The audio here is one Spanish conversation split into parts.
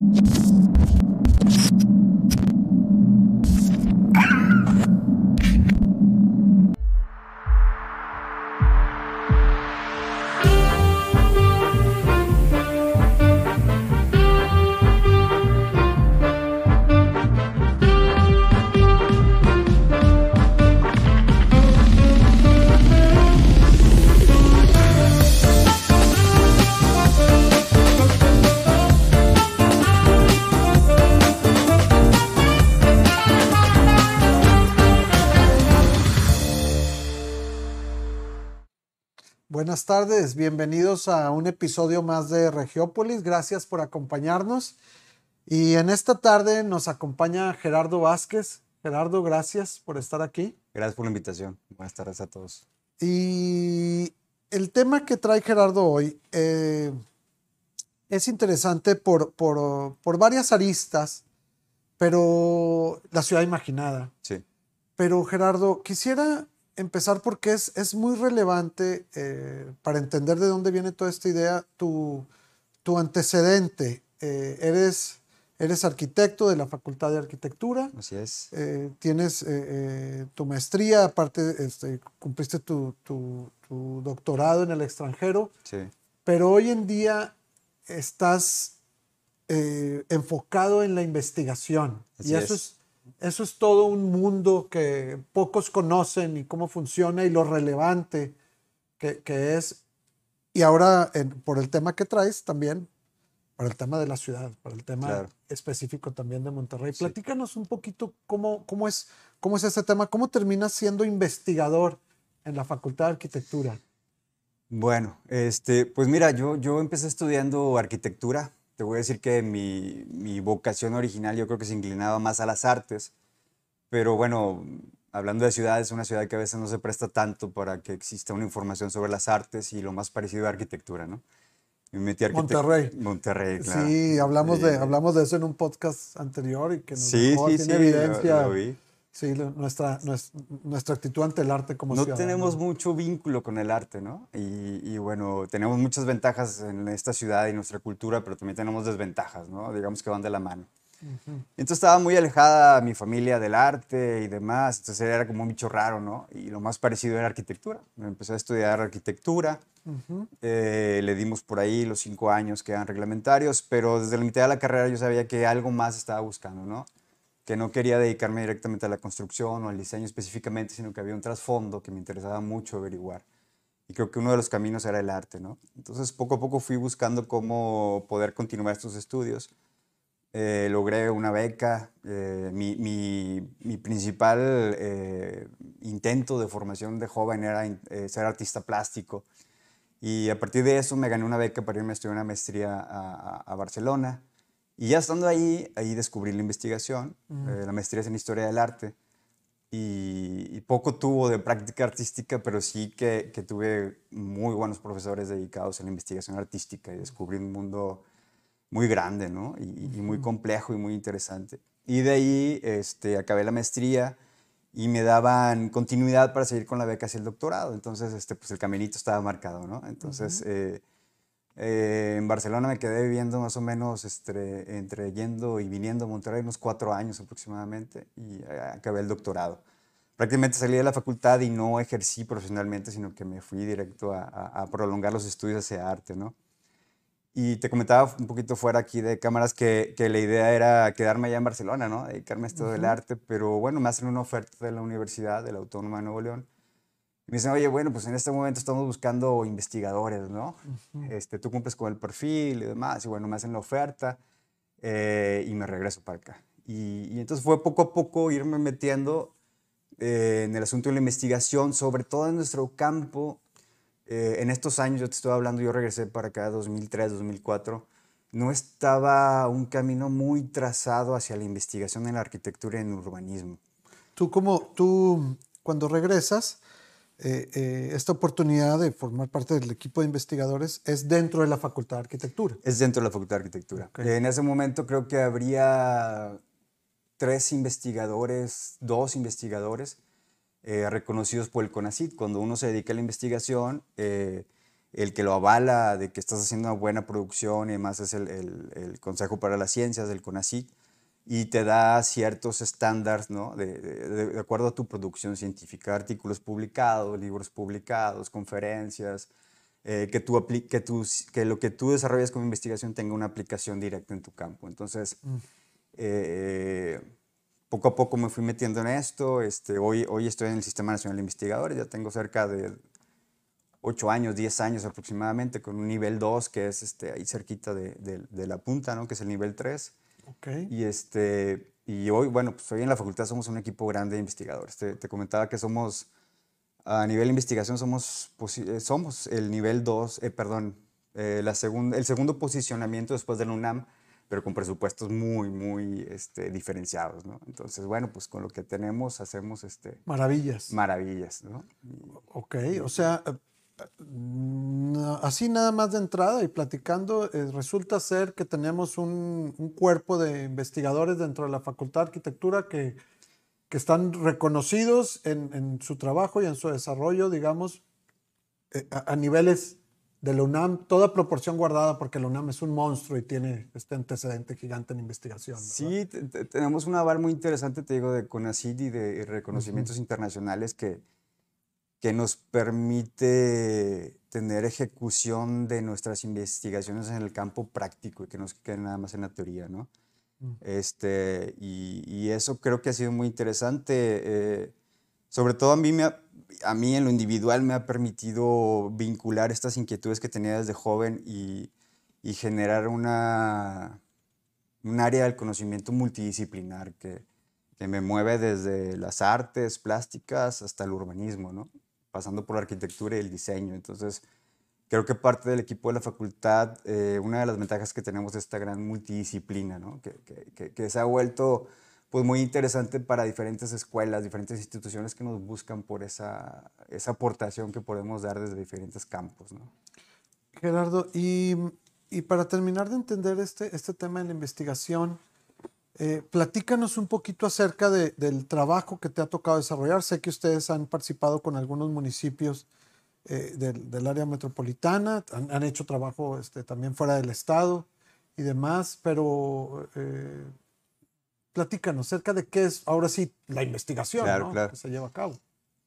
you Buenas tardes, bienvenidos a un episodio más de Regiópolis. Gracias por acompañarnos. Y en esta tarde nos acompaña Gerardo Vázquez. Gerardo, gracias por estar aquí. Gracias por la invitación. Buenas tardes a todos. Y el tema que trae Gerardo hoy eh, es interesante por, por, por varias aristas, pero la ciudad imaginada. Sí. Pero Gerardo, quisiera empezar porque es, es muy relevante eh, para entender de dónde viene toda esta idea, tu, tu antecedente. Eh, eres, eres arquitecto de la Facultad de Arquitectura. Así es. Eh, tienes tu maestría, aparte este, cumpliste tu, tu, tu, doctorado en el extranjero. Sí. Pero hoy en día estás enfocado en la investigación. Así y eso es. es eso es todo un mundo que pocos conocen y cómo funciona y lo relevante que, que es. Y ahora, en, por el tema que traes también, para el tema de la ciudad, para el tema Claro. específico también de Monterrey. Sí. Platícanos un poquito cómo, cómo, es, cómo es ese tema, cómo terminas siendo investigador en la Facultad de Arquitectura. Bueno, este, pues mira, yo, yo empecé estudiando arquitectura. Te voy a decir que mi, mi vocación original yo creo que se inclinaba más a las artes, pero bueno, hablando de ciudades, es una ciudad que a veces no se presta tanto para que exista una información sobre las artes y lo más parecido a arquitectura, ¿no? Me metí a Monterrey. Monterrey, claro. Sí, hablamos, De, hablamos de eso en un podcast anterior y que nos Sí, dejó sí, sí, en lo- evidencia. lo vi. Sí, nuestra, nues- nuestra actitud ante el arte como No ciudadanos. tenemos mucho vínculo con el arte, ¿no? Y, y bueno, tenemos muchas ventajas en esta ciudad y nuestra cultura, pero también tenemos desventajas, ¿no? Digamos que van de la mano. Entonces estaba muy alejada mi familia del arte y demás, entonces era como un bicho raro, ¿no? Y lo más parecido era arquitectura. Me empecé a estudiar arquitectura, Ujú. eh, le dimos por ahí los cinco años que eran reglamentarios, pero desde la mitad de la carrera yo sabía que algo más estaba buscando, ¿no? Que no quería dedicarme directamente a la construcción o al diseño específicamente, sino que había un trasfondo que me interesaba mucho averiguar. Y creo que uno de los caminos era el arte, ¿no? Entonces poco a poco fui buscando cómo poder continuar estos estudios. Eh, logré una beca. eh, mi, mi- principal eh, intento de formación de joven era ser artista plástico. Y a partir de eso me gané una beca para irme a estudiar una maestría a, a- a Barcelona. Y ya estando ahí, ahí descubrí la investigación. eh, la maestría es en Historia del Arte. Y, y poco tuvo de práctica artística, pero sí que, que tuve muy buenos profesores dedicados a la investigación artística y descubrí un mundo muy grande, ¿no? Y, y muy complejo y muy interesante. Y de ahí este, acabé la maestría y me daban continuidad para seguir con la beca hacia el doctorado. Entonces, este, pues el caminito estaba marcado, ¿no? Entonces, eh, eh, en Barcelona me quedé viviendo más o menos este, entre yendo y viniendo a Monterrey unos cuatro años aproximadamente y eh, acabé el doctorado. Prácticamente salí de la facultad y no ejercí profesionalmente, sino que me fui directo a, a- a prolongar los estudios hacia arte, ¿no? Y te comentaba un poquito fuera aquí de cámaras que, que la idea era quedarme allá en Barcelona, ¿no? Dedicarme a esto del arte, pero bueno, me hacen una oferta de la Universidad, de la Autónoma de Nuevo León. Y me dicen, oye, bueno, pues en este momento estamos buscando investigadores, ¿no? este, tú cumples con el perfil y demás. Y bueno, me hacen la oferta eh, y me regreso para acá. Y, y entonces fue poco a poco irme metiendo eh, en el asunto de la investigación, sobre todo en nuestro campo. Eh, en estos años, yo te estoy hablando, yo regresé para acá 2003, 2004, no estaba un camino muy trazado hacia la investigación en la arquitectura y en el urbanismo. Tú como tú cuando regresas, eh, eh, esta oportunidad de formar parte del equipo de investigadores es dentro de la Facultad de Arquitectura. Es dentro de la Facultad de Arquitectura. Ok. En ese momento creo que habría tres investigadores, dos investigadores eh, reconocidos por el CONACYT. Cuando uno se dedica a la investigación, eh, el que lo avala de que estás haciendo una buena producción y además es el, el, el Consejo para las Ciencias del CONACYT y te da ciertos estándares, ¿no? De, de, de, acuerdo a tu producción científica, artículos publicados, libros publicados, conferencias, eh, que, tú que, tú, que lo que tú desarrollas como investigación tenga una aplicación directa en tu campo. Entonces, mm. eh, poco a poco me fui metiendo en esto. Este, hoy, hoy estoy en el Sistema Nacional de Investigadores, ya tengo cerca de 8 años, 10 años aproximadamente, con un nivel 2 que es este, ahí cerquita de, de, la punta, ¿no? que es el nivel 3. Okay. Y, este, y hoy, bueno, pues hoy en la facultad somos un equipo grande de investigadores. Te, te comentaba que somos, a nivel de investigación, somos, eh, somos el nivel 2, eh, perdón, eh, la segunda, el segundo posicionamiento después del UNAM, pero con presupuestos muy, muy este, diferenciados, ¿no? Entonces, bueno, pues con lo que tenemos hacemos... Este, maravillas. Maravillas, ¿no? Ok, o sea, así nada más de entrada y platicando, eh, resulta ser que tenemos un, un, cuerpo de investigadores dentro de la Facultad de Arquitectura que, que están reconocidos en, en, su trabajo y en su desarrollo, digamos, eh, a, a, niveles de la UNAM, toda proporción guardada porque la UNAM es un monstruo y tiene este antecedente gigante en investigación. ¿verdad? Sí, tenemos un aval muy interesante, te digo, de CONACYT y de reconocimientos uh -huh. internacionales que que nos permite tener ejecución de nuestras investigaciones en el campo práctico y que no se quede nada más en la teoría, ¿no? Mm. Este, y, y, eso creo que ha sido muy interesante. Eh, sobre todo a mí, me ha, a mí en lo individual me ha permitido vincular estas inquietudes que tenía desde joven y, y generar una, un área del conocimiento multidisciplinar que, que me mueve desde las artes plásticas hasta el urbanismo, ¿no? Pasando por la arquitectura y el diseño. Entonces, creo que parte del equipo de la facultad, eh, una de las ventajas que tenemos es esta gran multidisciplina, ¿no? que, se ha vuelto pues, muy interesante para diferentes escuelas, diferentes instituciones que nos buscan por esa, esa aportación que podemos dar desde diferentes campos. Gerardo, y, y para terminar de entender este, este tema de la investigación, eh, platícanos un poquito acerca de, del trabajo que te ha tocado desarrollar. Sé que ustedes han participado con algunos municipios eh, del, del, área metropolitana, han, han hecho trabajo este, también fuera del estado y demás, pero eh, platícanos acerca de qué es ahora sí la investigación claro, ¿no? claro. que se lleva a cabo.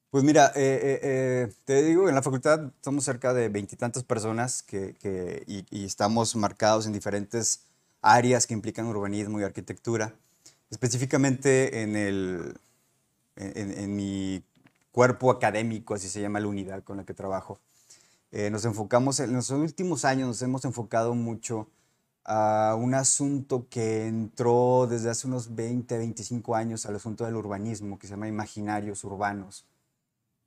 Pues mira, eh, te digo, en la facultad somos cerca de veintitantas personas que, que y, y estamos marcados en diferentes áreas que implican urbanismo y arquitectura. Específicamente en, el, en, en, mi cuerpo académico, así se llama la unidad con la que trabajo, eh, nos enfocamos, en los últimos años nos hemos enfocado mucho a un asunto que entró desde hace unos 20, 25 años al asunto del urbanismo, que se llama imaginarios urbanos.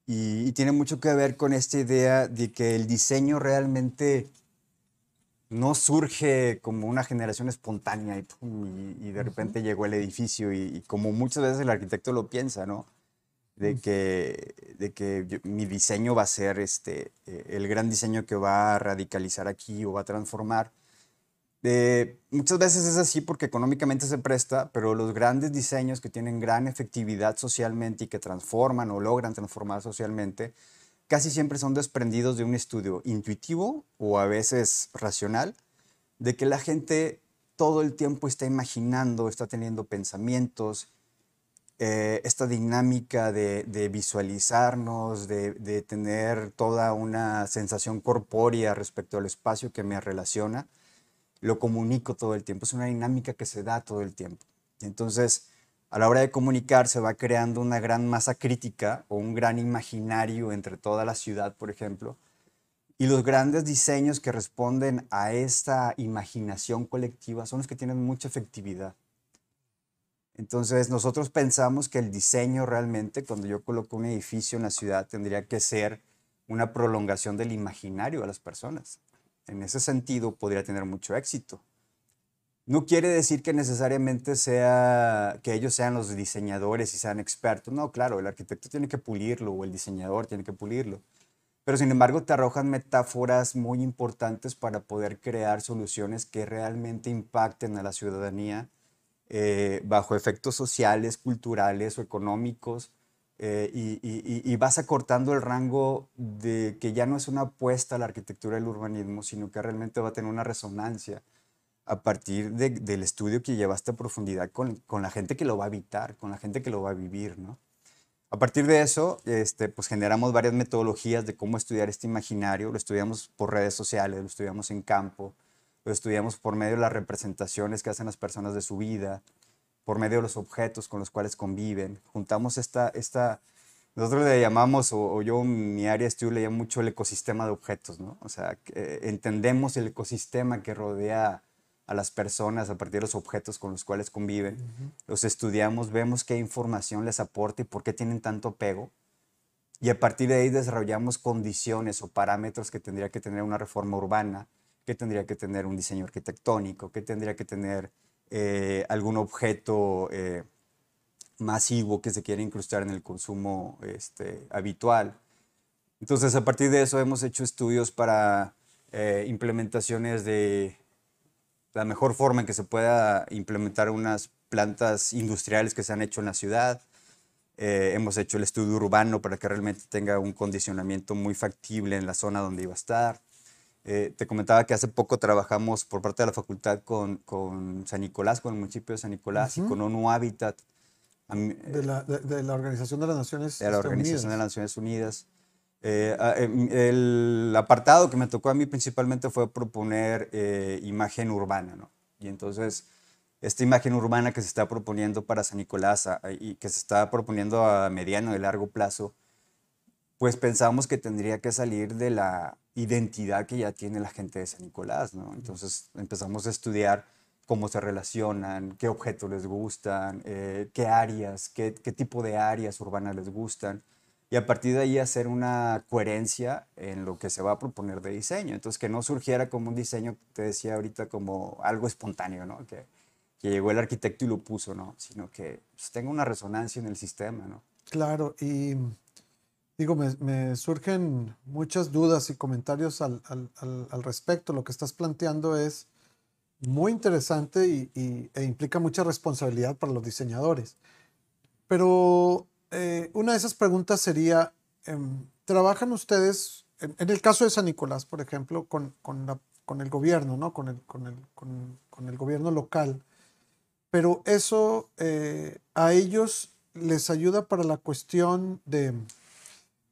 Y, y tiene mucho que ver con esta idea de que el diseño realmente no surge como una generación espontánea y, pum, y, y de repente uh -huh. llegó el edificio y, y, como muchas veces el arquitecto lo piensa, ¿no? De que, de que yo, mi diseño va a ser este, eh, el gran diseño que va a radicalizar aquí o va a transformar. Eh, muchas veces es así porque económicamente se presta, pero los grandes diseños que tienen gran efectividad socialmente y que transforman o logran transformar socialmente, casi siempre son desprendidos de un estudio intuitivo o a veces racional, de que la gente todo el tiempo está imaginando, está teniendo pensamientos, eh, esta dinámica de, visualizarnos, de, de, tener toda una sensación corpórea respecto al espacio que me relaciona, lo comunico todo el tiempo. Es una dinámica que se da todo el tiempo. Entonces, a la hora de comunicar se va creando una gran masa crítica o un gran imaginario entre toda la ciudad, por ejemplo, y los grandes diseños que responden a esta imaginación colectiva son los que tienen mucha efectividad. Entonces nosotros pensamos que el diseño realmente, cuando yo coloco un edificio en la ciudad, tendría que ser una prolongación del imaginario a las personas. En ese sentido podría tener mucho éxito. No quiere decir que necesariamente sea que ellos sean los diseñadores y sean expertos. No, claro, el arquitecto tiene que pulirlo o el diseñador tiene que pulirlo. Pero sin embargo te arrojan metáforas muy importantes para poder crear soluciones que realmente impacten a la ciudadanía eh, bajo efectos sociales, culturales o económicos eh, y, y, y, vas acortando el rango de que ya no es una apuesta a la arquitectura del urbanismo, sino que realmente va a tener una resonancia a partir de, del estudio que llevaste a profundidad con, con, la gente que lo va a habitar, con la gente que lo va a vivir, ¿no? A partir de eso, este, pues generamos varias metodologías de cómo estudiar este imaginario. Lo estudiamos por redes sociales, lo estudiamos en campo, lo estudiamos por medio de las representaciones que hacen las personas de su vida, por medio de los objetos con los cuales conviven. Juntamos esta, esta nosotros le llamamos, o, yo en mi área de estudio le llamo mucho el ecosistema de objetos, ¿no? O sea, entendemos el ecosistema que rodea a las personas a partir de los objetos con los cuales conviven. Los estudiamos, vemos qué información les aporta y por qué tienen tanto apego. Y a partir de ahí desarrollamos condiciones o parámetros que tendría que tener una reforma urbana, que tendría que tener un diseño arquitectónico, que tendría que tener eh, algún objeto eh, masivo que se quiera incrustar en el consumo este, habitual. Entonces, a partir de eso hemos hecho estudios para eh, implementaciones de la mejor forma en que se pueda implementar unas plantas industriales que se han hecho en la ciudad. hemos hecho el estudio urbano para que realmente tenga un condicionamiento muy factible en la zona donde iba a estar. Eh, te comentaba que hace poco trabajamos por parte de la facultad con, con San Nicolás, con el municipio de San Nicolás y con ONU Habitat. De la, de, la, Organización de las Naciones De la Organización de las Naciones Unidas. Eh, em, el apartado que me tocó a mí principalmente fue proponer eh, imagen urbana, ¿no? Y entonces, esta imagen urbana que se está proponiendo para San Nicolás y que se está proponiendo a mediano y largo plazo, pues pensamos que tendría que salir de la identidad que ya tiene la gente de San Nicolás, ¿no? Entonces empezamos a estudiar cómo se relacionan, qué objetos les gustan, eh, qué áreas, qué, tipo de áreas urbanas les gustan, y a partir de ahí hacer una coherencia en lo que se va a proponer de diseño. Entonces, que no surgiera como un diseño, te decía ahorita, como algo espontáneo, ¿no? Que, que llegó el arquitecto y lo puso, ¿no? Sino que pues, tenga una resonancia en el sistema, ¿no? Claro, y Digo, me, surgen muchas dudas y comentarios al, respecto. Lo que estás planteando es muy interesante y, e implica mucha responsabilidad para los diseñadores. Pero eh, una de esas preguntas sería, em, ¿trabajan ustedes, en, el caso de San Nicolás, por ejemplo, con, el gobierno, ¿no? con, el, con, el, gobierno local? Pero eso eh, a ellos les ayuda para la cuestión de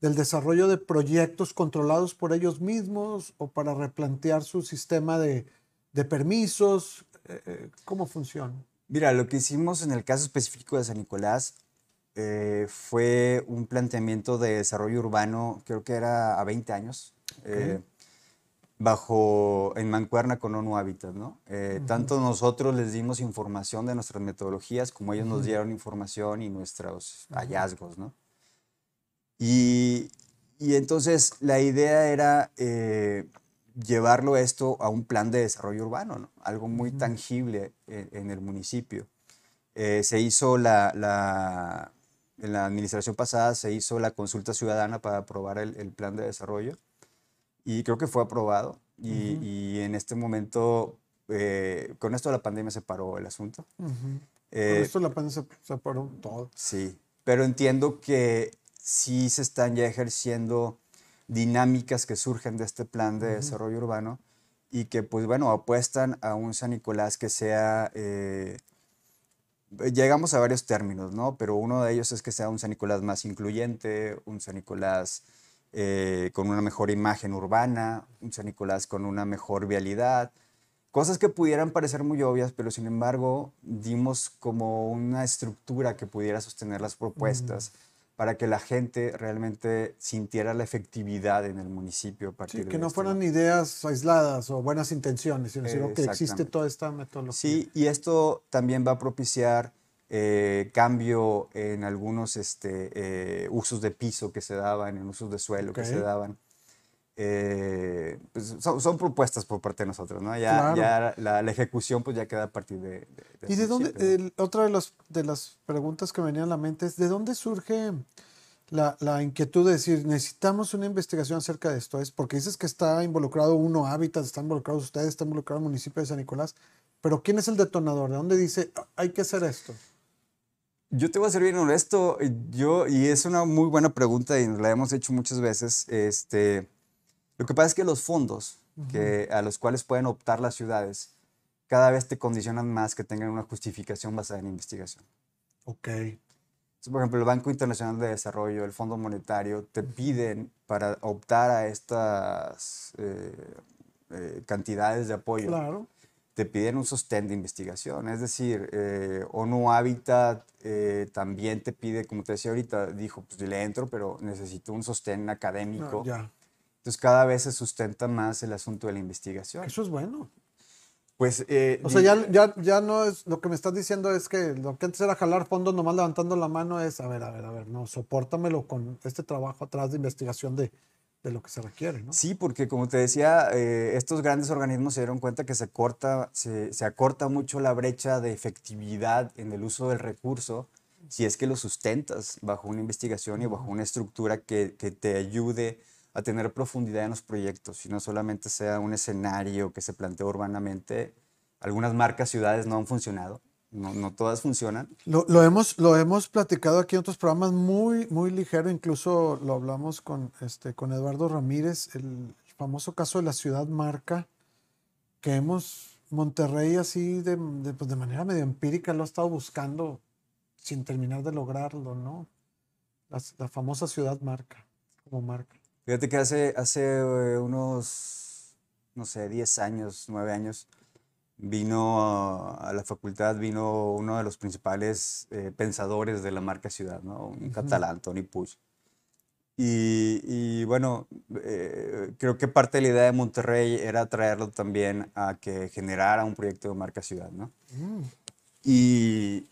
del desarrollo de proyectos controlados por ellos mismos o para replantear su sistema de, permisos? Eh, eh, ¿Cómo funciona? Mira, lo que hicimos en el caso específico de San Nicolás eh, fue un planteamiento de desarrollo urbano, creo que era a 20 años, bajo, en mancuerna con ONU Habitat, ¿no? Tanto nosotros les dimos información de nuestras metodologías como ellos nos dieron información y nuestros hallazgos, ¿no? Y, entonces la idea era eh, llevarlo esto a un plan de desarrollo urbano, algo muy tangible en, el municipio. Eh, se hizo la, en la administración pasada se hizo la consulta ciudadana para aprobar el, plan de desarrollo y creo que fue aprobado y, en este momento, eh, con esto de la pandemia se paró el asunto. con esto la pandemia se paró todo. Sí, pero entiendo que sí se están ya ejerciendo dinámicas que surgen de este plan de desarrollo urbano y que, pues bueno, apuestan a un San Nicolás que sea, eh, llegamos a varios términos, ¿no? Pero uno de ellos es que sea un San Nicolás más incluyente, un San Nicolás eh, con una mejor imagen urbana, un San Nicolás con una mejor vialidad, cosas que pudieran parecer muy obvias, pero sin embargo dimos como una estructura que pudiera sostener las propuestas para que la gente realmente sintiera la efectividad en el municipio a partir sí, que no fueran ideas aisladas o buenas intenciones, sino que existe toda esta metodología. Sí, y esto también va a propiciar eh, cambio en algunos este, eh, usos de piso que se daban, en usos de suelo que se daban. Eh, pues son, propuestas por parte de nosotros, ¿no? Ya, ya la, ejecución pues ya queda a partir de... ¿Y de dónde, otra de, los, de las preguntas que me venían a la mente es, ¿de dónde surge la, la, inquietud de decir, necesitamos una investigación acerca de esto? Es porque dices que está involucrado uno, Hábitat, están involucrados ustedes, está involucrado el municipio de San Nicolás, pero ¿quién es el detonador? ¿De dónde dice, hay que hacer esto? Yo te voy a ser bien honesto, yo, y es una muy buena pregunta y la hemos hecho muchas veces. Este, lo que pasa es que los fondos que, a los cuales pueden optar las ciudades cada vez te condicionan más que tengan una justificación basada en investigación. Ok. por ejemplo, el Banco Internacional de Desarrollo, el Fondo Monetario, te piden para optar a estas eh, eh, cantidades de apoyo. Claro te piden un sostén de investigación. Es decir, eh, ONU Habitat eh, también te pide, como te decía ahorita, dijo, pues le entro, pero necesito un sostén académico. ya. Entonces cada vez se sustenta más el asunto de la investigación. Eso es bueno. Pues, eh, o sea, ya, ya, ya, no es, lo que me estás diciendo es que lo que antes era jalar fondos nomás levantando la mano es, a ver, a ver, a ver, no, sopórtamelo con este trabajo atrás de investigación de, de lo que se requiere. ¿no? Sí, porque como te decía, eh, estos grandes organismos se dieron cuenta que se, corta, se, se, acorta mucho la brecha de efectividad en el uso del recurso si es que lo sustentas bajo una investigación y bajo una estructura que, que te ayude a tener profundidad en los proyectos y no solamente sea un escenario que se plantea urbanamente. Algunas marcas, ciudades no han funcionado no, no todas funcionan. Lo, lo, hemos, lo hemos platicado aquí en otros programas muy, muy ligero, incluso lo hablamos con, este, con Eduardo Ramírez, el famoso caso de la ciudad marca, que hemos, Monterrey así de, de, pues de manera medio empírica lo ha estado buscando sin terminar de lograrlo, ¿no? La, la famosa ciudad marca, como marca. Fíjate que hace, hace eh, unos, no sé, 10 años, 9 años, vino a la facultad, vino uno de los principales eh, pensadores de la marca ciudad, ¿no? un catalán, Tony Puig. Y, bueno, eh, creo que parte de la idea de Monterrey era traerlo también a que generara un proyecto de marca ciudad, ¿no? Mm. Y,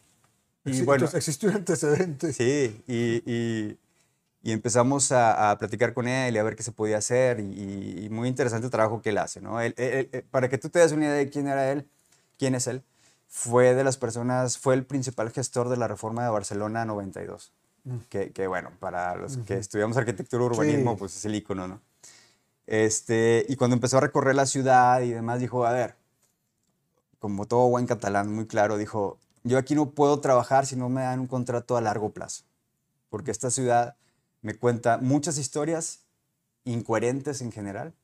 y bueno... Existió un antecedente. Sí, y, y empezamos a, a, platicar con él y a ver qué se podía hacer y, muy interesante el trabajo que él hace, ¿no? para que tú te des una idea de quién era él, quién es él, fue de las personas, fue el principal gestor de la reforma de Barcelona 92, mm. que, que, bueno, para los que estudiamos arquitectura urbanismo, pues es el icono, ¿no? Este, y cuando empezó a recorrer la ciudad y demás, dijo, a ver, como todo buen catalán, muy claro, dijo, yo aquí no puedo trabajar si no me dan un contrato a largo plazo, porque esta ciudad me cuenta muchas historias incoherentes en general.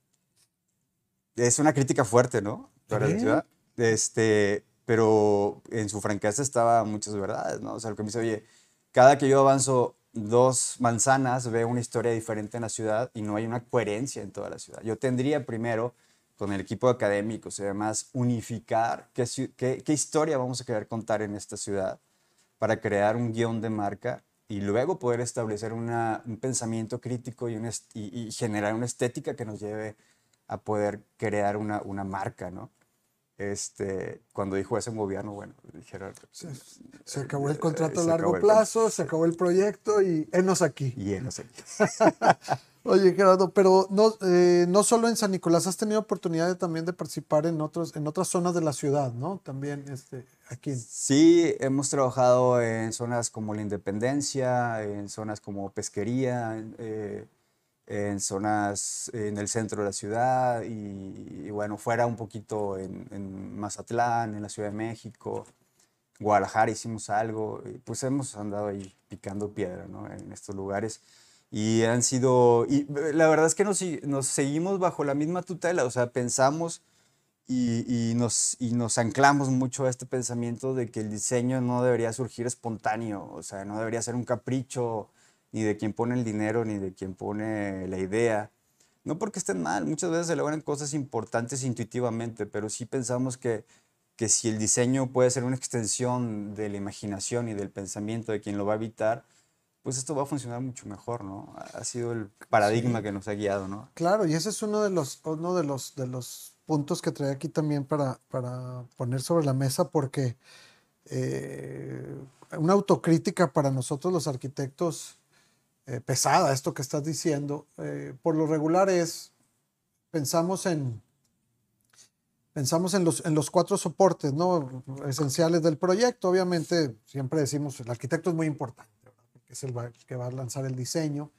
Es una crítica fuerte, ¿no? Para la ciudad. Este, pero en su franqueza estaba muchas verdades, ¿no? O sea, lo que me dice, oye, cada que yo avanzo dos manzanas, veo una historia diferente en la ciudad y no hay una coherencia en toda la ciudad. Yo tendría primero, con el equipo académico y además, unificar qué, qué, qué historia vamos a querer contar en esta ciudad para crear un guion de marca y luego poder establecer una, un pensamiento crítico y, y, generar una estética que nos lleve a poder crear una, una marca, ¿no? Este, cuando dijo eso en gobierno, bueno, dijeron... Se, se acabó el contrato a largo plazo, se acabó el proyecto y enos aquí. Y enos aquí. Oye, Gerardo, pero no, eh, no solo en San Nicolás, has tenido oportunidad también de participar en, otros, en otras zonas de la ciudad, ¿no? También este, aquí. Sí, hemos trabajado en zonas como la Independencia, en zonas como Pesquería, eh, en zonas en el centro de la ciudad y, bueno, fuera un poquito en, en, Mazatlán, en la Ciudad de México, Guadalajara hicimos algo, y pues hemos andado ahí picando piedra, ¿no? En estos lugares. Y han sido, y la verdad es que nos, nos seguimos bajo la misma tutela, o sea, pensamos y, y, nos, y nos anclamos mucho a este pensamiento de que el diseño no debería surgir espontáneo, o sea, no debería ser un capricho ni de quien pone el dinero ni de quien pone la idea. No porque estén mal, muchas veces se logran cosas importantes intuitivamente, pero sí pensamos que, que si el diseño puede ser una extensión de la imaginación y del pensamiento de quien lo va a habitar, pues esto va a funcionar mucho mejor, ¿no? Ha sido el paradigma que nos ha guiado, ¿no? Claro, y ese es uno de los, uno de los, de los puntos que trae aquí también para, para poner sobre la mesa, porque eh, una autocrítica para nosotros los arquitectos eh, pesada, esto que estás diciendo, eh, por lo regular es, pensamos en, pensamos en los, en los cuatro soportes ¿no? esenciales del proyecto. Obviamente, siempre decimos, el arquitecto es muy importante que es el, que va a lanzar el diseño,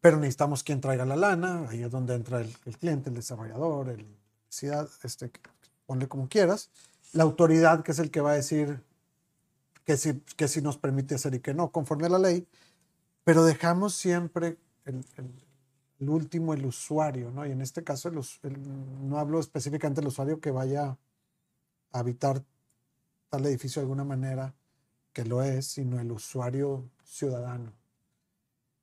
pero necesitamos quien traiga la lana, ahí es donde entra el, cliente, el desarrollador, el ciudad, este, ponle como quieras, la autoridad que es el que va a decir que si, que si nos permite hacer y que no, conforme a la ley, pero dejamos siempre el, último, el usuario, ¿no? Y en este caso, no hablo específicamente del usuario que vaya a habitar tal edificio de alguna manera, que lo es, sino el usuario ciudadano.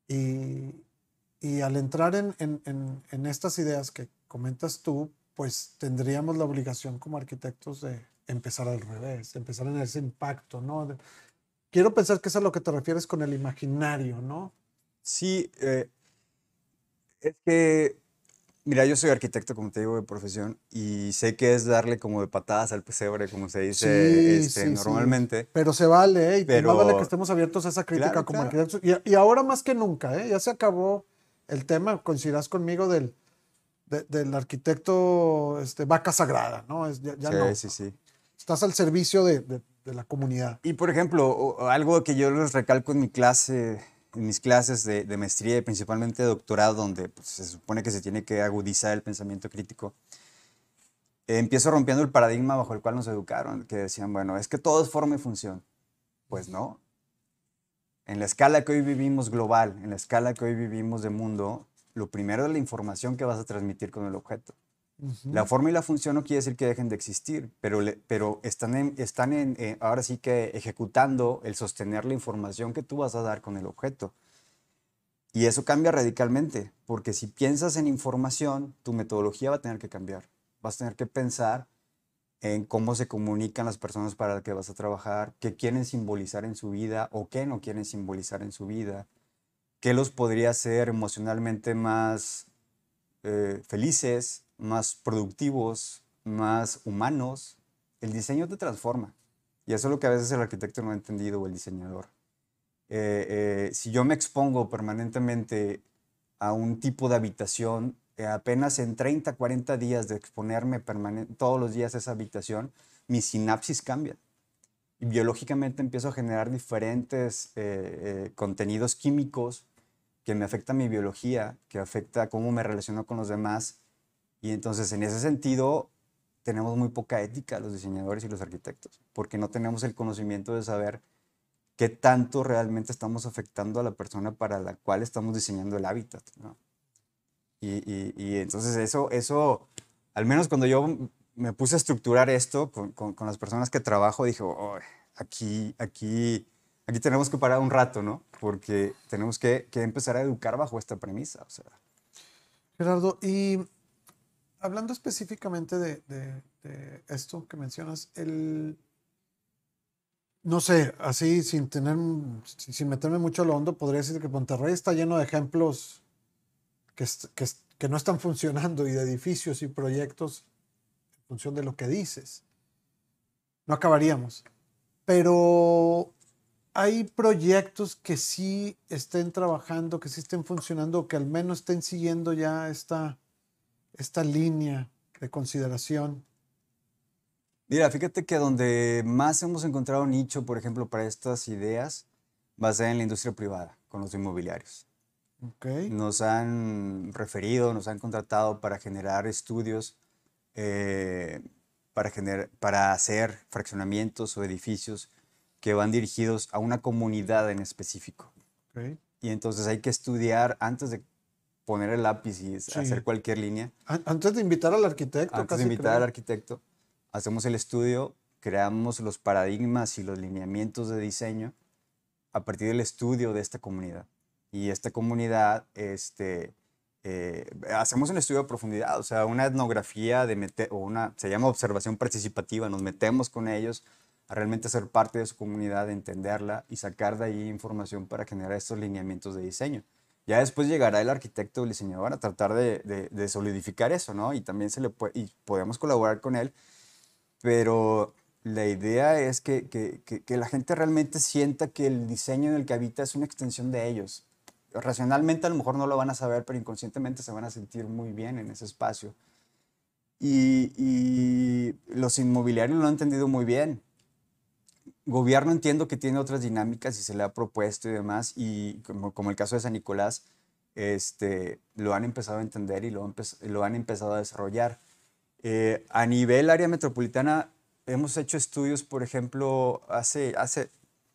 Y, al entrar en, estas ideas que comentas tú, pues tendríamos la obligación como arquitectos de empezar al revés, empezar en ese impacto, ¿no? Quiero pensar que es a lo que te refieres con el imaginario, ¿no? Sí, eh, es que, mira, yo soy arquitecto, como te digo, de profesión, y sé que es darle como de patadas al pesebre, como se dice este, normalmente. Pero se vale, ¿eh? Y Pero... vale que estemos abiertos a esa crítica como arquitectos. Y, y, ahora más que nunca, ¿eh? Ya se acabó el tema, coincidirás conmigo, del, del arquitecto este, vaca sagrada, ¿no? Es, ya, sí, sí, sí. Estás al servicio de, de, la comunidad. Y, por ejemplo, algo que yo les recalco en mi clase, en mis clases de, de maestría y principalmente de doctorado, donde pues, se supone que se tiene que agudizar el pensamiento crítico, eh, empiezo rompiendo el paradigma bajo el cual nos educaron, que decían, bueno, es que todo es forma y función. Pues no, en la escala que hoy vivimos global, en la escala que hoy vivimos de mundo, lo primero es la información que vas a transmitir con el objeto. La forma y la función no quiere decir que dejen de existir, pero, pero están, están en, eh, ahora sí que ejecutando el sostener la información que tú vas a dar con el objeto. Y eso cambia radicalmente, porque si piensas en información, tu metodología va a tener que cambiar. Vas a tener que pensar en cómo se comunican las personas para las que vas a trabajar, qué quieren simbolizar en su vida o qué no quieren simbolizar en su vida, qué los podría hacer emocionalmente más eh, felices, más productivos, más humanos. El diseño te transforma. Y eso es lo que a veces el arquitecto no ha entendido o el diseñador. Eh, eh, si yo me expongo permanentemente a un tipo de habitación, eh, apenas en 30, 40 días de exponerme todos los días a esa habitación, mi sinapsis cambia. Y biológicamente empiezo a generar diferentes contenidos químicos que me afectan mi biología, que afecta cómo me relaciono con los demás. Y entonces, en ese sentido, tenemos muy poca ética los diseñadores y los arquitectos, porque no tenemos el conocimiento de saber qué tanto realmente estamos afectando a la persona para la cual estamos diseñando el hábitat. ¿no? Y, y, entonces eso, eso, al menos cuando yo me puse a estructurar esto con, con, las personas que trabajo, dije, aquí, aquí, aquí tenemos que parar un rato, ¿no? Porque tenemos que, que empezar a educar bajo esta premisa. O sea. Gerardo, y hablando específicamente de, esto que mencionas, el, no sé, así sin tener, sin meterme mucho a lo hondo, podría decir que Monterrey está lleno de ejemplos que, que, no están funcionando y de edificios y proyectos en función de lo que dices. No acabaríamos. Pero hay proyectos que sí estén trabajando, que sí estén funcionando, que al menos estén siguiendo ya esta, esta línea de consideración. Mira, fíjate que donde más hemos encontrado nicho, por ejemplo, para estas ideas, va a ser en la industria privada, con los inmobiliarios. Nos han referido, nos han contratado para generar estudios, eh, para, para hacer fraccionamientos o edificios que van dirigidos a una comunidad en específico. Y entonces hay que estudiar antes de poner el lápiz y hacer cualquier línea. Antes de invitar al arquitecto. Antes de invitar al arquitecto, hacemos el estudio, creamos los paradigmas y los lineamientos de diseño a partir del estudio de esta comunidad y esta comunidad, este, eh, hacemos un estudio de profundidad, o sea, una etnografía de meter, o una, se llama observación participativa, nos metemos con ellos a realmente ser parte de su comunidad, entenderla y sacar de ahí información para generar estos lineamientos de diseño. Ya después llegará el arquitecto o el diseñador a tratar de, de, solidificar eso, ¿no? Y también se le puede, y podemos colaborar con él, pero la idea es que, que, que, la gente realmente sienta que el diseño en el que habita es una extensión de ellos racionalmente a lo mejor no lo van a saber, pero inconscientemente se van a sentir muy bien en ese espacio. Y, los inmobiliarios lo han entendido muy bien. Gobierno entiendo que tiene otras dinámicas y se le ha propuesto y demás, y como, el caso de San Nicolás, este, lo han empezado a entender y lo, lo han empezado a desarrollar. Eh, a nivel área metropolitana, hemos hecho estudios, por ejemplo, hace, hace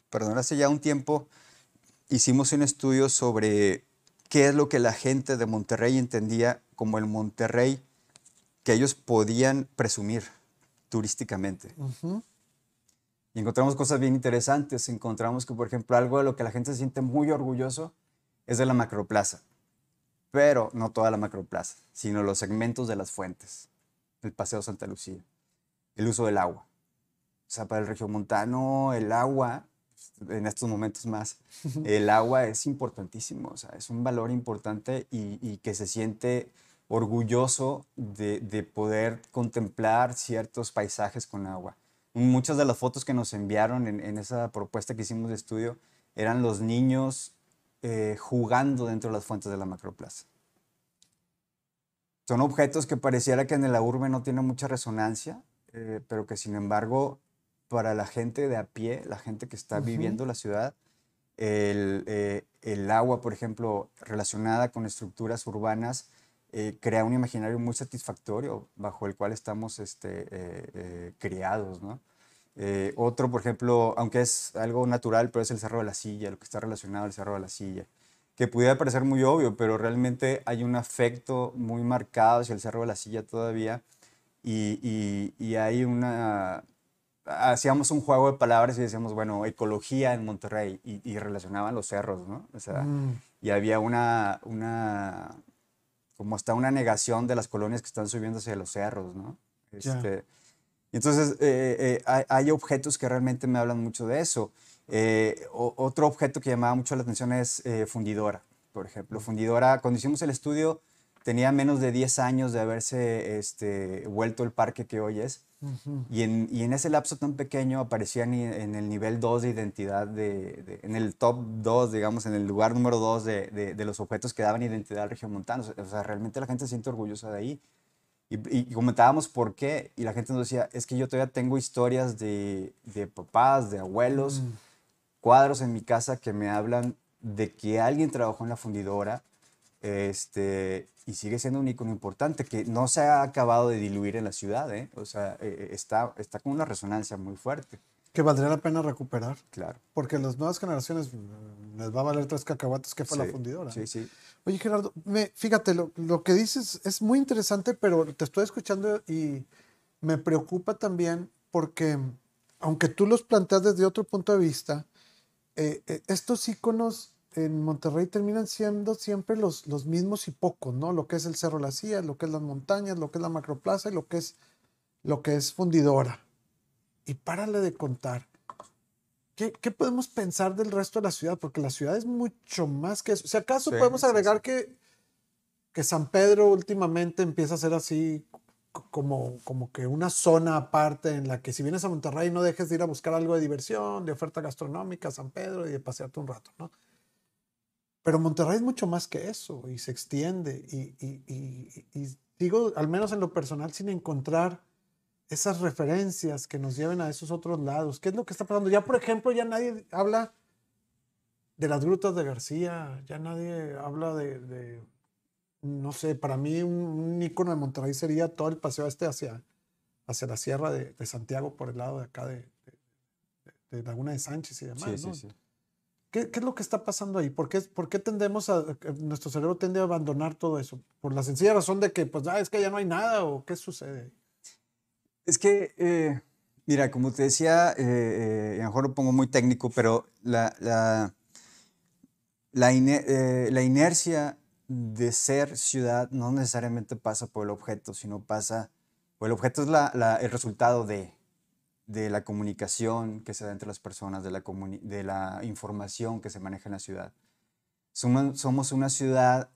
perdón, hace ya un tiempo hicimos un estudio sobre qué es lo que la gente de Monterrey entendía como el Monterrey que ellos podían presumir turísticamente. Y encontramos cosas bien interesantes. Encontramos que, por ejemplo, algo de lo que la gente se siente muy orgulloso es de la macroplaza. Pero no toda la macroplaza, sino los segmentos de las fuentes. El Paseo Santa Lucía. El uso del agua. O sea, para el regiomontano, el agua, en estos momentos más, el agua es importantísimo. O sea, es un valor importante y, que se siente orgulloso de, de poder contemplar ciertos paisajes con agua muchas de las fotos que nos enviaron en, esa propuesta que hicimos de estudio eran los niños eh, jugando dentro de las fuentes de la macroplaza. Son objetos que pareciera que en la urbe no tienen mucha resonancia, eh, pero que sin embargo para la gente de a pie, la gente que está viviendo la ciudad, el, eh, el, agua, por ejemplo, relacionada con estructuras urbanas, crea un imaginario muy satisfactorio bajo el cual estamos este, criados, ¿no? Eh, otro, por ejemplo, aunque es algo natural, pero es el Cerro de la Silla, lo que está relacionado al Cerro de la Silla, que pudiera parecer muy obvio, pero realmente hay un afecto muy marcado hacia el Cerro de la Silla todavía y, y, hay una... Hacíamos un juego de palabras y decíamos, bueno, ecología en Monterrey y, relacionaban los cerros, ¿no? O sea, mm. y había una, una, como está una negación de las colonias que están subiendo hacia los cerros, ¿no? Este, entonces, eh, eh, hay, objetos que realmente me hablan mucho de eso. Eh, otro objeto que llamaba mucho la atención es fundidora, por ejemplo. Fundidora, cuando hicimos el estudio, tenía menos de 10 años de haberse este, vuelto el parque que hoy es. y, en, y, en, ese lapso tan pequeño aparecían en el nivel 2 de identidad, de, en el top 2, digamos, en el lugar número 2 de, de, los objetos que daban identidad al regiomontano. O sea, realmente la gente se siente orgullosa de ahí. Y, comentábamos por qué, y la gente nos decía, es que yo todavía tengo historias de, de papás, de abuelos, mm. cuadros en mi casa que me hablan de que alguien trabajó en la fundidora este, y sigue siendo un icono importante que no se ha acabado de diluir en la ciudad, ¿eh? o sea, eh, está, está con una resonancia muy fuerte. Que valdría la pena recuperar. Claro. Porque las nuevas generaciones mm, les va a valer tres cacahuates que fue la fundidora. Sí, sí. Oye, Gerardo, me, fíjate, lo, lo, que dices es muy interesante, pero te estoy escuchando y me preocupa también porque, aunque tú los planteas desde otro punto de vista, eh, eh, estos iconos en Monterrey terminan siendo siempre los, los mismos y pocos, ¿no? Lo que es el Cerro La Silla, lo que es las montañas, lo que es la macroplaza y lo que es, lo que es fundidora y párale de contar. ¿Qué, ¿Qué, podemos pensar del resto de la ciudad? Porque la ciudad es mucho más que eso. Si acaso podemos agregar Que, que San Pedro últimamente empieza a ser así como, como que una zona aparte en la que si vienes a Monterrey no dejes de ir a buscar algo de diversión, de oferta gastronómica, San Pedro y de pasearte un rato, ¿no? Pero Monterrey es mucho más que eso y se extiende y, y, y, y digo, al menos en lo personal, sin encontrar esas referencias que nos lleven a esos otros lados. ¿Qué es lo que está pasando? Ya, por ejemplo, ya nadie habla de las grutas de García, ya nadie habla de, no sé, para mí un, icono de Monterrey sería todo el paseo este hacia, hacia la sierra de, Santiago por el lado de acá de, de, Laguna de Sánchez y demás. Sí, sí, sí. ¿Qué, ¿Qué, es lo que está pasando ahí? ¿Por qué, ¿Por qué tendemos a, nuestro cerebro tiende a abandonar todo eso? ¿Por la sencilla razón de que, pues, ah, es que ya no hay nada o qué sucede? Es que, eh, mira, como te decía, eh, eh, a lo mejor lo pongo muy técnico, pero la, la, la, inercia de ser ciudad no necesariamente pasa por el objeto, sino pasa, por el objeto es la, el resultado de, de la comunicación que se da entre las personas, de la, de la información que se maneja en la ciudad. Somos, somos una ciudad,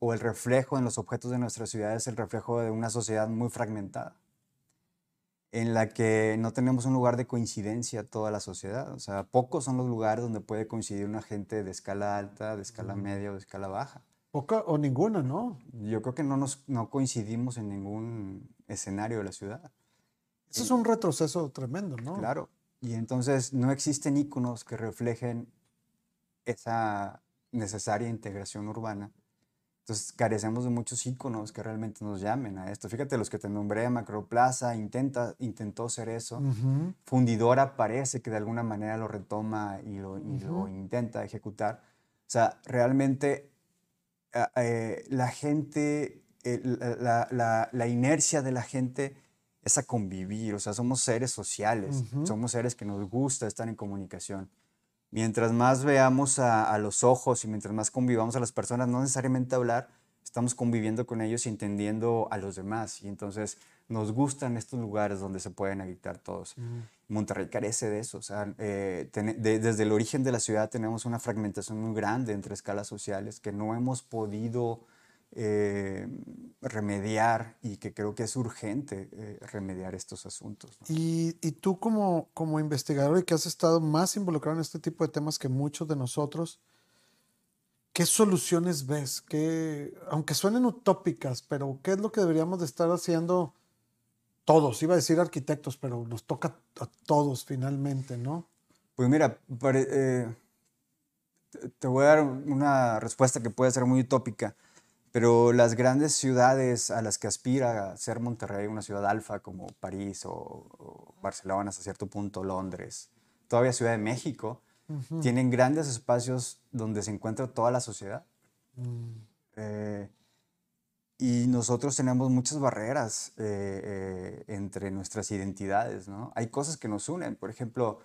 o el reflejo en los objetos de nuestra ciudad es el reflejo de una sociedad muy fragmentada en la que no tenemos un lugar de coincidencia toda la sociedad. O sea, pocos son los lugares donde puede coincidir una gente de escala alta, de escala media o de escala baja. Poca o ninguna, ¿no? Yo creo que no, nos, no coincidimos en ningún escenario de la ciudad. Eso es un retroceso tremendo, ¿no? Claro. Y entonces no existen íconos que reflejen esa necesaria integración urbana. Entonces carecemos de muchos íconos que realmente nos llamen a esto. Fíjate, los que te nombré, Macroplaza intenta, intentó ser eso. Fundidora parece que de alguna manera lo retoma y lo, lo intenta ejecutar. O sea, realmente ah, eh, la gente, la, la, la, inercia de la gente es a convivir. O sea, somos seres sociales, somos seres que nos gusta estar en comunicación mientras más veamos a, los ojos y mientras más convivamos a las personas, no necesariamente hablar, estamos conviviendo con ellos y entendiendo a los demás. Y entonces nos gustan estos lugares donde se pueden habitar todos. Mm. Monterrey carece de eso. O sea, eh, desde el origen de la ciudad tenemos una fragmentación muy grande entre escalas sociales que no hemos podido eh, remediar y que creo que es urgente eh, remediar estos asuntos. Y, y, tú como, como investigador y que has estado más involucrado en este tipo de temas que muchos de nosotros, ¿qué soluciones ves? ¿Qué, aunque suenen utópicas, pero ¿qué es lo que deberíamos de estar haciendo todos? Iba a decir arquitectos, pero nos toca a todos finalmente, ¿no? Pues mira, eh, te voy a dar una respuesta que puede ser muy utópica pero las grandes ciudades a las que aspira a ser Monterrey, una ciudad alfa como París o, Barcelona, hasta cierto punto Londres, todavía Ciudad de México, tienen grandes espacios donde se encuentra toda la sociedad. Mm. Eh, y nosotros tenemos muchas barreras eh, eh, entre nuestras identidades, ¿no? Hay cosas que nos unen, por ejemplo,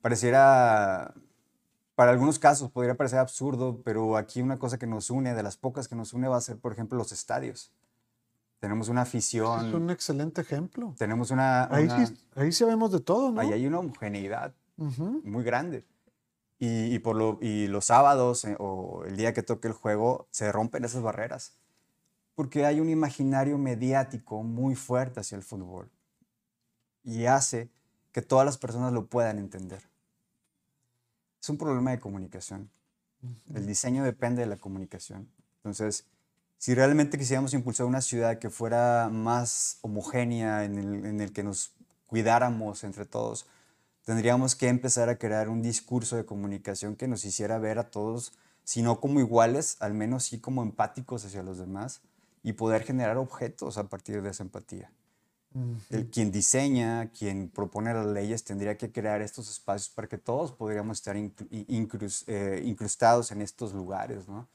pareciera para algunos casos podría parecer absurdo, pero aquí una cosa que nos une, de las pocas que nos une, va a ser, por ejemplo, los estadios. Tenemos una afición. Es un excelente ejemplo. Tenemos una. Ahí, sí, ahí sabemos de todo, ¿no? Ahí hay una homogeneidad muy grande. Y, por lo, y los sábados eh, o el día que toque el juego se rompen esas barreras. Porque hay un imaginario mediático muy fuerte hacia el fútbol. Y hace que todas las personas lo puedan entender es un problema de comunicación. El diseño depende de la comunicación. Entonces, si realmente quisiéramos impulsar una ciudad que fuera más homogénea, en el, en el, que nos cuidáramos entre todos, tendríamos que empezar a crear un discurso de comunicación que nos hiciera ver a todos, si no como iguales, al menos sí como empáticos hacia los demás y poder generar objetos a partir de esa empatía. El, quien diseña, quien propone las leyes, tendría que crear estos espacios para que todos podríamos estar eh, incrustados en estos lugares, ¿no?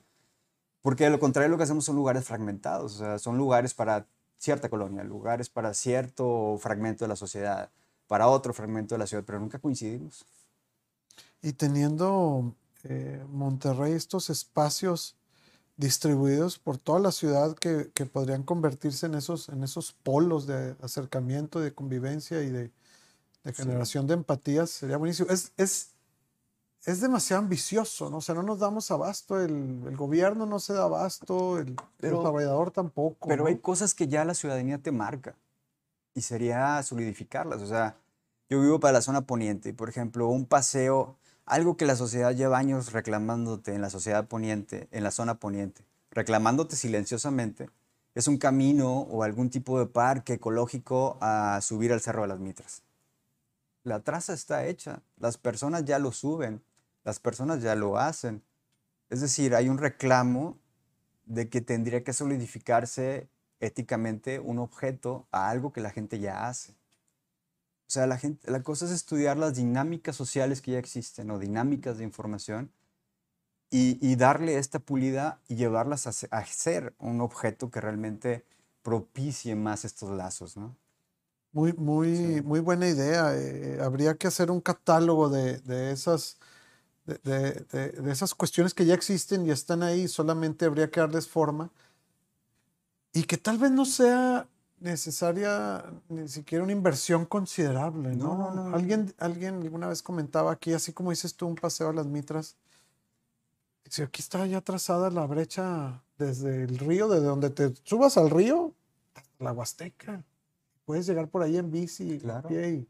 Porque de lo contrario lo que hacemos son lugares fragmentados, o sea, son lugares para cierta colonia, lugares para cierto fragmento de la sociedad, para otro fragmento de la ciudad, pero nunca coincidimos. Y teniendo eh, Monterrey estos espacios distribuidos por toda la ciudad que, que, podrían convertirse en esos, en esos polos de acercamiento, de convivencia y de, de generación de empatías, sería buenísimo. Es, es, es, demasiado ambicioso, ¿no? O sea, no nos damos abasto, el, el gobierno no se da abasto, el, pero, tampoco. Pero hay cosas que ya la ciudadanía te marca y sería solidificarlas. O sea, yo vivo para la zona poniente y, por ejemplo, un paseo algo que la sociedad lleva años reclamándote en la sociedad poniente, en la zona poniente, reclamándote silenciosamente, es un camino o algún tipo de parque ecológico a subir al Cerro de las Mitras. La traza está hecha, las personas ya lo suben, las personas ya lo hacen. Es decir, hay un reclamo de que tendría que solidificarse éticamente un objeto a algo que la gente ya hace. O sea, la, gente, la cosa es estudiar las dinámicas sociales que ya existen o dinámicas de información y, darle esta pulida y llevarlas a, ser un objeto que realmente propicie más estos lazos, ¿no? Muy, muy, muy buena idea. Eh, habría que hacer un catálogo de, esas, de, de, esas cuestiones que ya existen y están ahí, solamente habría que darles forma. Y que tal vez no sea necesaria ni siquiera una inversión considerable, ¿no? Alguien, alguien alguna vez comentaba aquí, así como dices tú, un paseo a las mitras. Dice, aquí está ya trazada la brecha desde el río, desde donde te subas al río, la Huasteca. Puedes llegar por ahí en bici, claro. y,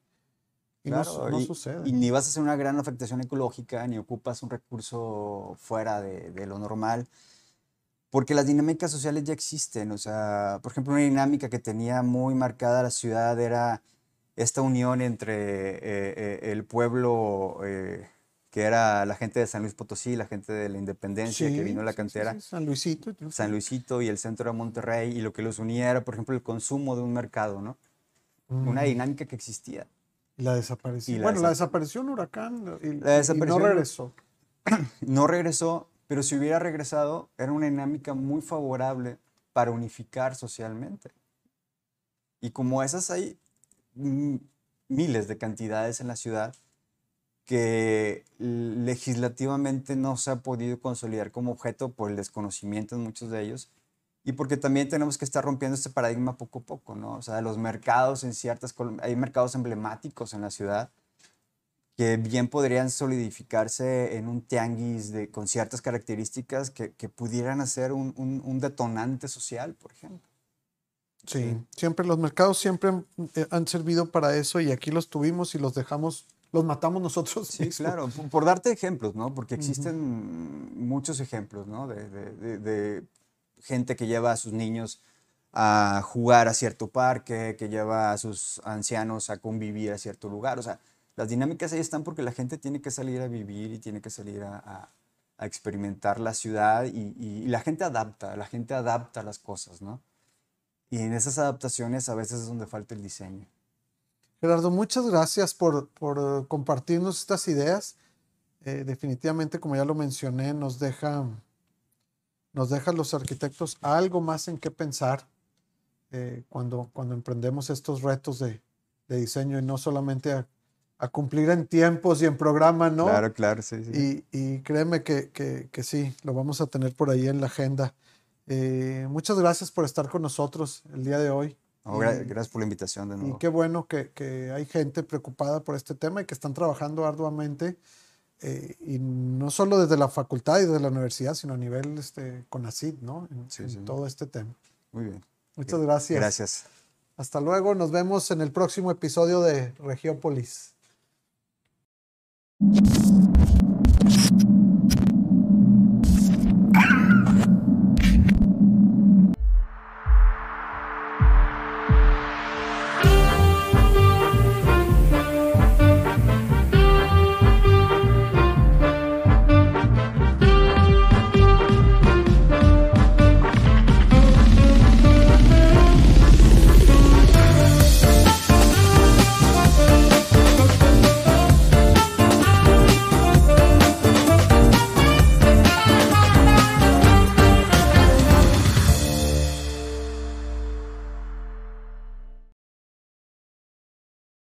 no, sucede. Y ni vas a hacer una gran afectación ecológica, ni ocupas un recurso fuera de, de lo normal porque las dinámicas sociales ya existen. O sea, por ejemplo, una dinámica que tenía muy marcada la ciudad era esta unión entre eh, eh, el pueblo eh, que era la gente de San Luis Potosí, la gente de la Independencia que vino a la sí, sí, cantera. sí, San Luisito. San Luisito y el centro de Monterrey, y lo que los unía era, por ejemplo, el consumo de un mercado, ¿no? Una Mm. dinámica que existía. Y la desaparición. Y la bueno, la desap- desaparición huracán y, La y desaparición- no regresó. No regresó, pero si hubiera regresado, era una dinámica muy favorable para unificar socialmente. Y como esas hay mm, miles de cantidades en la ciudad que legislativamente no se ha podido consolidar como objeto por el desconocimiento en muchos de ellos y porque también tenemos que estar rompiendo este paradigma poco a poco, ¿no? O sea, los mercados en ciertas, hay mercados emblemáticos en la ciudad que bien podrían solidificarse en un tianguis de, con ciertas características que, que pudieran hacer un, un- un detonante social, por ejemplo. Sí, siempre los mercados siempre han, eh, servido para eso y aquí los tuvimos y los dejamos, los matamos nosotros. Sí, mismos. claro, por, por darte ejemplos, ¿no? Porque existen muchos ejemplos, ¿no? De- de- de gente que lleva a sus niños a jugar a cierto parque, que lleva a sus ancianos a convivir a cierto lugar. O sea, las dinámicas ahí están porque la gente tiene que salir a vivir y tiene que salir a, a- a experimentar la ciudad y, y la gente adapta, la gente adapta las cosas, ¿no? Y en esas adaptaciones a veces es donde falta el diseño. Gerardo, muchas gracias por, por compartirnos estas ideas. Eh, definitivamente, como ya lo mencioné, nos deja, nos deja los arquitectos algo más en qué pensar eh, cuando, cuando emprendemos estos retos de, de diseño y no solamente a, a cumplir en tiempos y en programa, ¿no? Claro, claro, sí, sí. Y, y créeme que, que- que sí, lo vamos a tener por ahí en la agenda. Eh, muchas gracias por estar con nosotros el día de hoy. No, gra- Y- gracias por la invitación de y nuevo. qué bueno que, que hay gente preocupada por este tema y que están trabajando arduamente, eh, y no solo desde la facultad y desde la universidad, sino a nivel este, CONACYT, ¿no? En, Sí, en sí. todo este tema. Muy bien. Muchas gracias. Gracias. Hasta luego. Nos vemos en el próximo episodio de Regiópolis. you